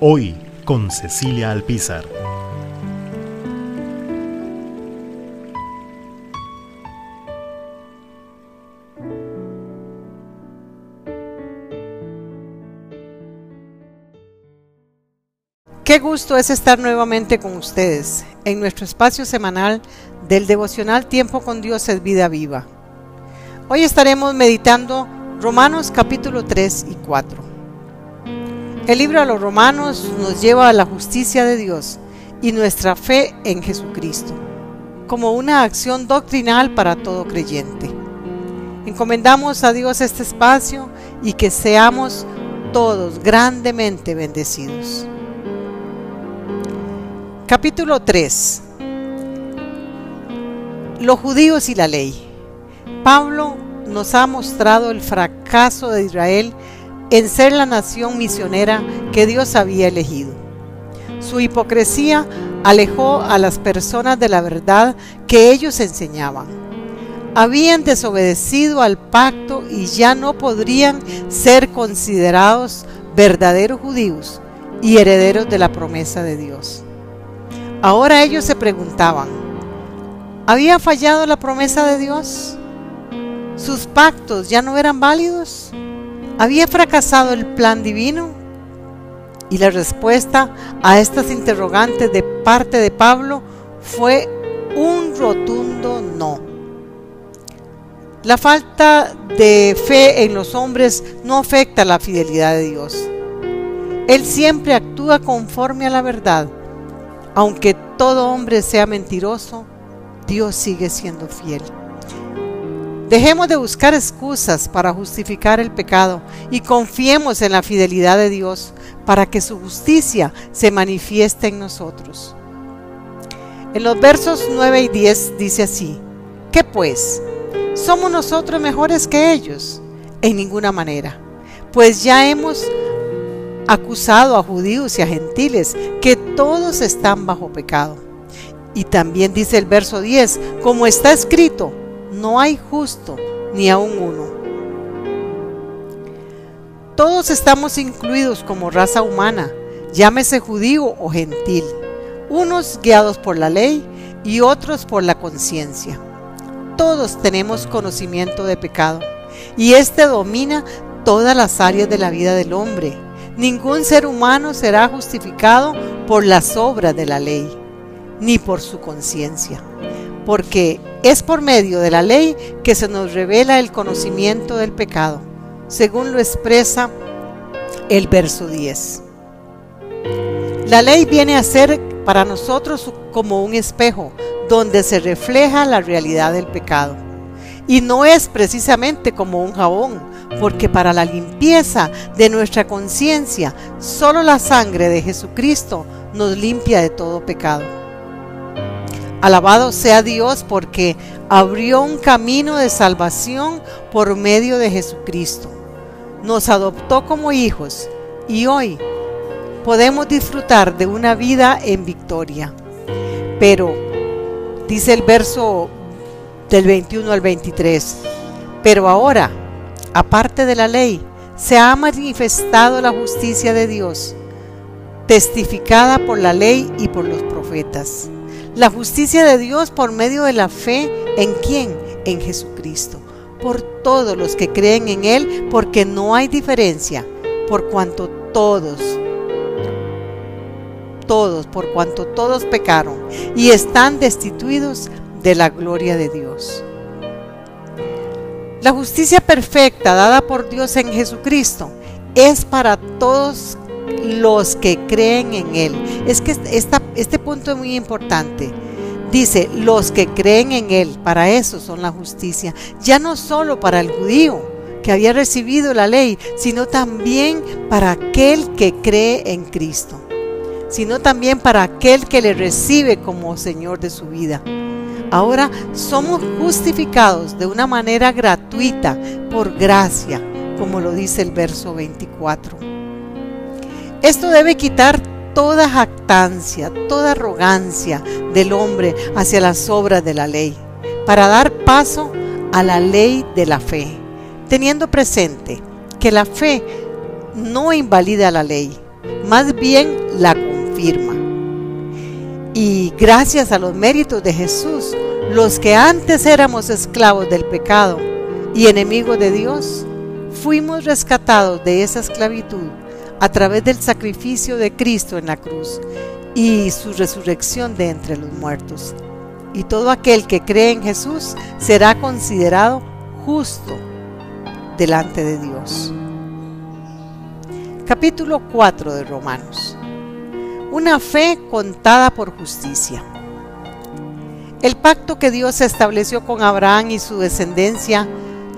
Hoy con Cecilia Alpizar. Qué gusto es estar nuevamente con ustedes en nuestro espacio semanal del devocional Tiempo con Dios es vida viva. Hoy estaremos meditando Romanos capítulo 3 y 4. El libro a los Romanos nos lleva a la justicia de Dios y nuestra fe en Jesucristo, como una acción doctrinal para todo creyente. Encomendamos a Dios este espacio y que seamos todos grandemente bendecidos. Capítulo 3. Los judíos y la ley. Pablo nos ha mostrado el fracaso de Israel en ser la nación misionera que Dios había elegido. Su hipocresía alejó a las personas de la verdad que ellos enseñaban. Habían desobedecido al pacto y ya no podrían ser considerados verdaderos judíos y herederos de la promesa de Dios. Ahora ellos se preguntaban, ¿había fallado la promesa de Dios? ¿Sus pactos ya no eran válidos? ¿Había fracasado el plan divino? Y la respuesta a estas interrogantes de parte de Pablo fue un rotundo no. La falta de fe en los hombres no afecta la fidelidad de Dios. Él siempre actúa conforme a la verdad aunque todo hombre sea mentiroso, Dios sigue siendo fiel. Dejemos de buscar excusas para justificar el pecado y confiemos en la fidelidad de Dios para que su justicia se manifieste en nosotros. En los versos 9 y 10 dice así, ¿qué pues? ¿Somos nosotros mejores que ellos? En ninguna manera, pues ya hemos acusado a judíos y a gentiles, que todos están bajo pecado. Y también dice el verso 10, como está escrito, no hay justo ni aun uno. Todos estamos incluidos como raza humana, llámese judío o gentil, unos guiados por la ley y otros por la conciencia. Todos tenemos conocimiento de pecado y este domina todas las áreas de la vida del hombre Ningún ser humano será justificado por las obras de la ley, ni por su conciencia, porque es por medio de la ley que se nos revela el conocimiento del pecado, según lo expresa el verso 10. La ley viene a ser para nosotros como un espejo donde se refleja la realidad del pecado. Y no es precisamente como un jabón, porque para la limpieza de nuestra conciencia, solo la sangre de Jesucristo nos limpia de todo pecado. Alabado sea Dios porque abrió un camino de salvación por medio de Jesucristo. Nos adoptó como hijos y hoy podemos disfrutar de una vida en victoria. Pero, dice el verso del 21 al 23, pero ahora, aparte de la ley, se ha manifestado la justicia de Dios, testificada por la ley y por los profetas. La justicia de Dios por medio de la fe en quién? En Jesucristo. Por todos los que creen en Él, porque no hay diferencia, por cuanto todos, todos, por cuanto todos pecaron y están destituidos de la gloria de Dios. La justicia perfecta dada por Dios en Jesucristo es para todos los que creen en Él. Es que este punto es muy importante. Dice, los que creen en Él, para eso son la justicia. Ya no solo para el judío, que había recibido la ley, sino también para aquel que cree en Cristo, sino también para aquel que le recibe como Señor de su vida. Ahora somos justificados de una manera gratuita por gracia, como lo dice el verso 24. Esto debe quitar toda jactancia, toda arrogancia del hombre hacia las obras de la ley, para dar paso a la ley de la fe, teniendo presente que la fe no invalida la ley, más bien la confirma. Y gracias a los méritos de Jesús, los que antes éramos esclavos del pecado y enemigos de Dios, fuimos rescatados de esa esclavitud a través del sacrificio de Cristo en la cruz y su resurrección de entre los muertos. Y todo aquel que cree en Jesús será considerado justo delante de Dios. Capítulo 4 de Romanos. Una fe contada por justicia. El pacto que Dios estableció con Abraham y su descendencia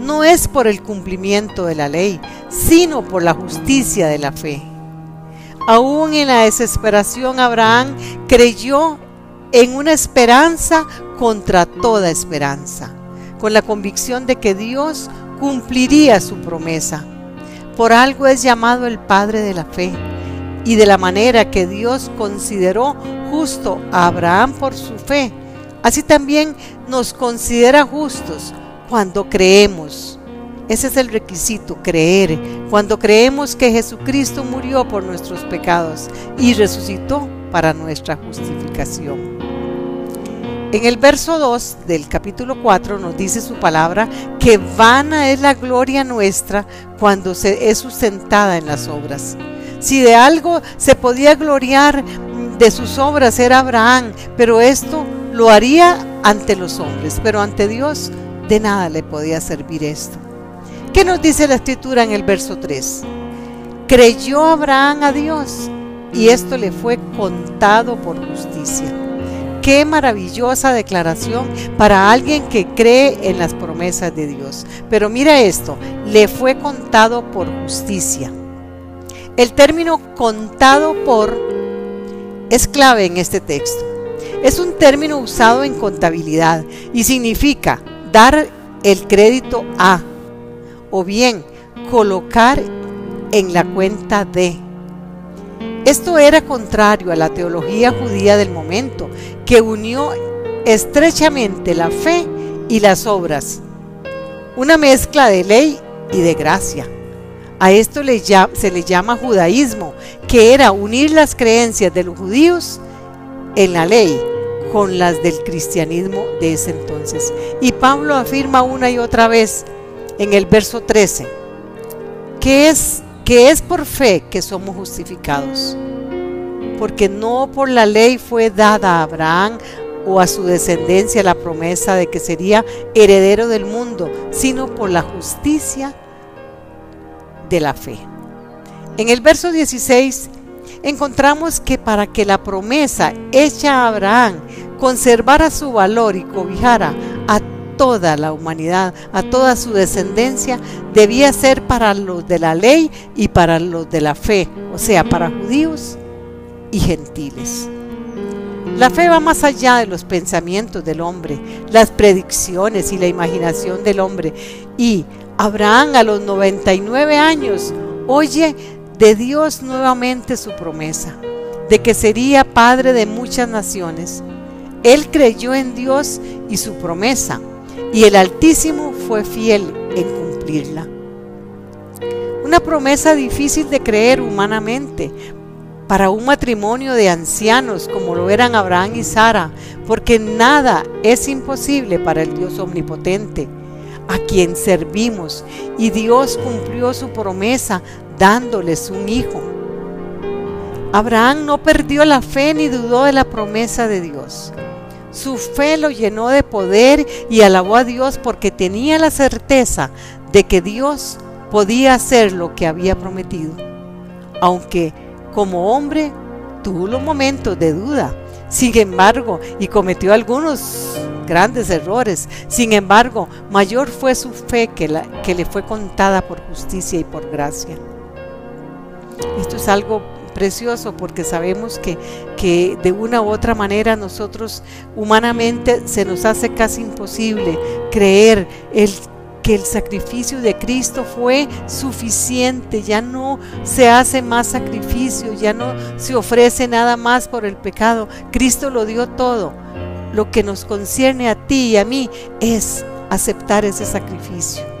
no es por el cumplimiento de la ley, sino por la justicia de la fe. Aún en la desesperación, Abraham creyó en una esperanza contra toda esperanza, con la convicción de que Dios cumpliría su promesa. Por algo es llamado el Padre de la Fe, y de la manera que Dios consideró justo a Abraham por su fe, así también nos considera justos cuando creemos. Ese es el requisito, creer. Cuando creemos que Jesucristo murió por nuestros pecados y resucitó para nuestra justificación. En el verso 2 del capítulo 4 nos dice su palabra que vana es la gloria nuestra cuando se es sustentada en las obras. Si de algo se podía gloriar de sus obras era Abraham, pero esto lo haría ante los hombres, pero ante Dios de nada le podía servir esto. ¿Qué nos dice la escritura en el verso 3? Creyó Abraham a Dios y esto le fue contado por justicia. Qué maravillosa declaración para alguien que cree en las promesas de Dios. Pero mira esto, le fue contado por justicia. El término contado por es clave en este texto. Es un término usado en contabilidad y significa dar el crédito a o bien colocar en la cuenta de. Esto era contrario a la teología judía del momento, que unió estrechamente la fe y las obras, una mezcla de ley y de gracia. A esto se le llama judaísmo, que era unir las creencias de los judíos en la ley con las del cristianismo de ese entonces. Y Pablo afirma una y otra vez en el verso 13 que es que es por fe que somos justificados. Porque no por la ley fue dada a Abraham o a su descendencia la promesa de que sería heredero del mundo, sino por la justicia de la fe. En el verso 16 encontramos que para que la promesa hecha a Abraham conservara su valor y cobijara a toda la humanidad, a toda su descendencia, debía ser para los de la ley y para los de la fe, o sea, para judíos y gentiles. La fe va más allá de los pensamientos del hombre, las predicciones y la imaginación del hombre. Y Abraham a los 99 años oye de Dios nuevamente su promesa, de que sería padre de muchas naciones. Él creyó en Dios y su promesa, y el Altísimo fue fiel en cumplirla. Una promesa difícil de creer humanamente para un matrimonio de ancianos como lo eran Abraham y Sara, porque nada es imposible para el Dios omnipotente, a quien servimos, y Dios cumplió su promesa dándoles un hijo. Abraham no perdió la fe ni dudó de la promesa de Dios. Su fe lo llenó de poder y alabó a Dios porque tenía la certeza de que Dios podía hacer lo que había prometido. Aunque como hombre tuvo los momentos de duda, sin embargo, y cometió algunos grandes errores. Sin embargo, mayor fue su fe que, la, que le fue contada por justicia y por gracia. Esto es algo precioso porque sabemos que, que de una u otra manera nosotros humanamente se nos hace casi imposible creer el que el sacrificio de Cristo fue suficiente, ya no se hace más sacrificio, ya no se ofrece nada más por el pecado, Cristo lo dio todo. Lo que nos concierne a ti y a mí es aceptar ese sacrificio.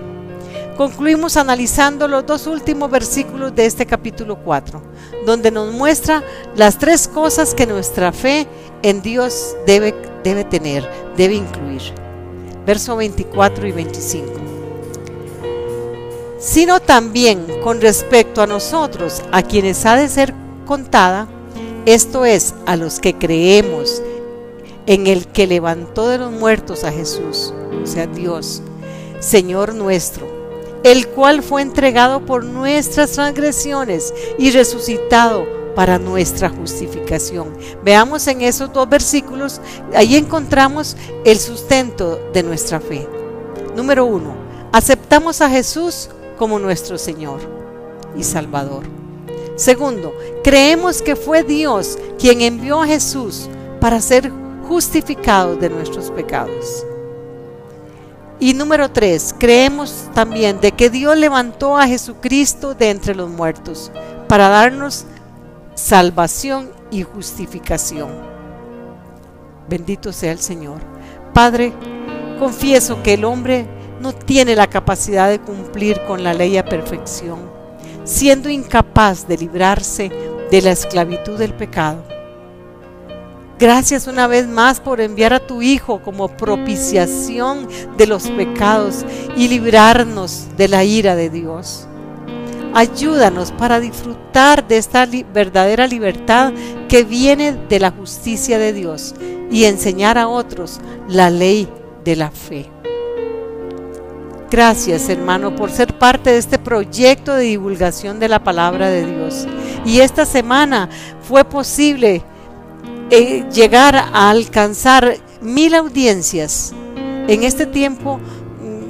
Concluimos analizando los dos últimos versículos de este capítulo 4, donde nos muestra las tres cosas que nuestra fe en Dios debe, debe tener, debe incluir. Verso 24 y 25 sino también con respecto a nosotros, a quienes ha de ser contada, esto es, a los que creemos en el que levantó de los muertos a Jesús, o sea, Dios, Señor nuestro, el cual fue entregado por nuestras transgresiones y resucitado para nuestra justificación. Veamos en esos dos versículos, ahí encontramos el sustento de nuestra fe. Número uno, aceptamos a Jesús como nuestro Señor y Salvador. Segundo, creemos que fue Dios quien envió a Jesús para ser justificado de nuestros pecados. Y número tres, creemos también de que Dios levantó a Jesucristo de entre los muertos para darnos salvación y justificación. Bendito sea el Señor. Padre, confieso que el hombre no tiene la capacidad de cumplir con la ley a perfección, siendo incapaz de librarse de la esclavitud del pecado. Gracias una vez más por enviar a tu Hijo como propiciación de los pecados y librarnos de la ira de Dios. Ayúdanos para disfrutar de esta verdadera libertad que viene de la justicia de Dios y enseñar a otros la ley de la fe. Gracias hermano por ser parte de este proyecto de divulgación de la palabra de Dios. Y esta semana fue posible llegar a alcanzar mil audiencias. En este tiempo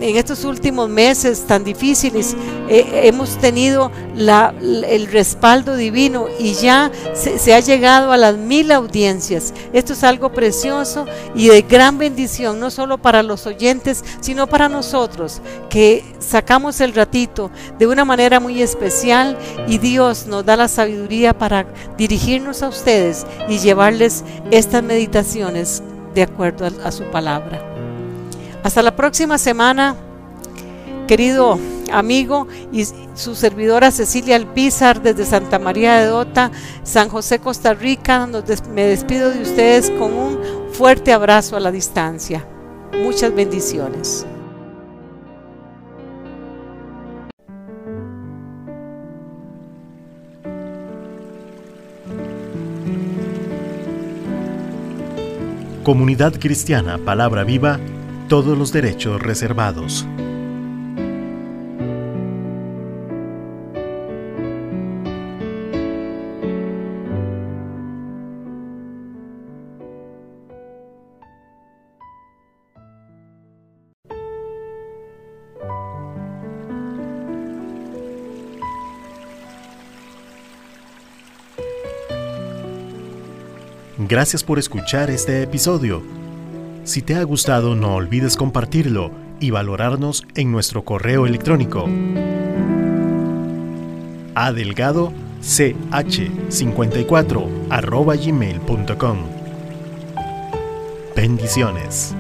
en estos últimos meses tan difíciles eh, hemos tenido el respaldo divino y ya se, ha llegado a las mil audiencias. Esto es algo precioso y de gran bendición, no solo para los oyentes, sino para nosotros, que sacamos el ratito de una manera muy especial y Dios nos da la sabiduría para dirigirnos a ustedes y llevarles estas meditaciones de acuerdo a su palabra. Hasta la próxima semana, querido amigo y su servidora Cecilia Alpizar desde Santa María de Dota, San José, Costa Rica. me despido de ustedes con un fuerte abrazo a la distancia. Muchas bendiciones. Comunidad Cristiana Palabra Viva todos los derechos reservados. Gracias por escuchar este episodio si te ha gustado, no olvides compartirlo y valorarnos en nuestro correo electrónico adelgado ch54 gmail.com. Bendiciones.